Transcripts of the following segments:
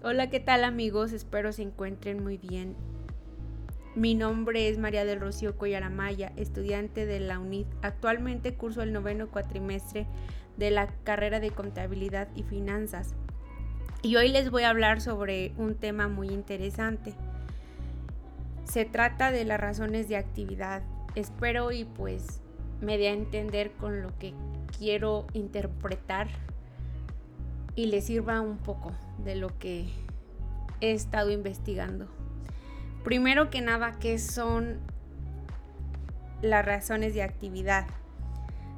Hola, ¿qué tal amigos? Espero se encuentren muy bien. Mi nombre es María del Rocío Coyaramaya, estudiante de la UNID. Actualmente curso el noveno cuatrimestre de la carrera de Contabilidad y Finanzas. Y hoy les voy a hablar sobre un tema muy interesante. Se trata de las razones de actividad. Espero y pues me dé a entender con lo que quiero interpretar y les sirva un poco de lo que he estado investigando. Primero que nada, ¿qué son las razones de actividad?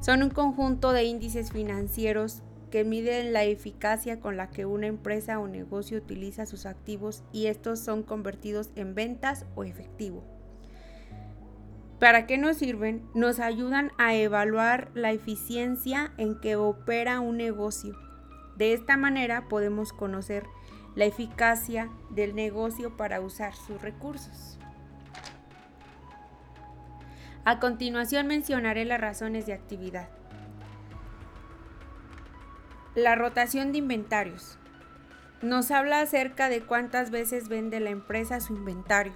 Son un conjunto de índices financieros que miden la eficacia con la que una empresa o negocio utiliza sus activos y estos son convertidos en ventas o efectivo. ¿Para qué nos sirven? Nos ayudan a evaluar la eficiencia en que opera un negocio. De esta manera podemos conocer la eficacia del negocio para usar sus recursos. A continuación mencionaré las razones de actividad. La rotación de inventarios. Nos habla acerca de cuántas veces vende la empresa su inventario.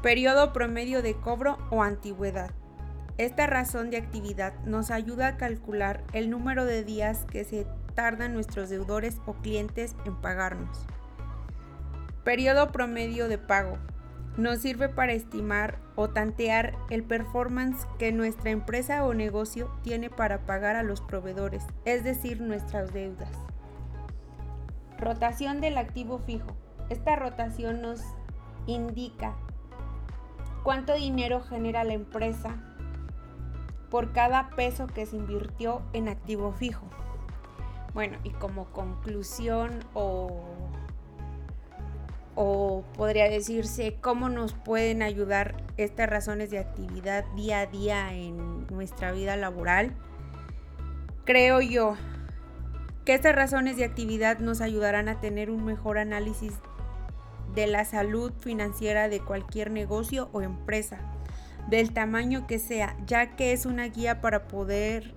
Periodo promedio de cobro o antigüedad. Esta razón de actividad nos ayuda a calcular el número de días que se tardan nuestros deudores o clientes en pagarnos. Periodo promedio de pago. Nos sirve para estimar o tantear el performance que nuestra empresa o negocio tiene para pagar a los proveedores, es decir, nuestras deudas. Rotación del activo fijo. Esta rotación nos indica cuánto dinero genera la empresa por cada peso que se invirtió en activo fijo. Bueno, y como conclusión o, o podría decirse cómo nos pueden ayudar estas razones de actividad día a día en nuestra vida laboral, creo yo que estas razones de actividad nos ayudarán a tener un mejor análisis de la salud financiera de cualquier negocio o empresa del tamaño que sea, ya que es una guía para poder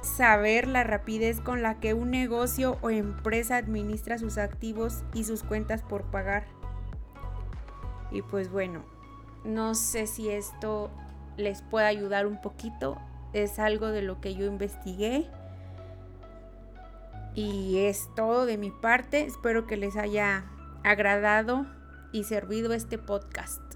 saber la rapidez con la que un negocio o empresa administra sus activos y sus cuentas por pagar. Y pues bueno, no sé si esto les puede ayudar un poquito. Es algo de lo que yo investigué. Y es todo de mi parte. Espero que les haya agradado y servido este podcast.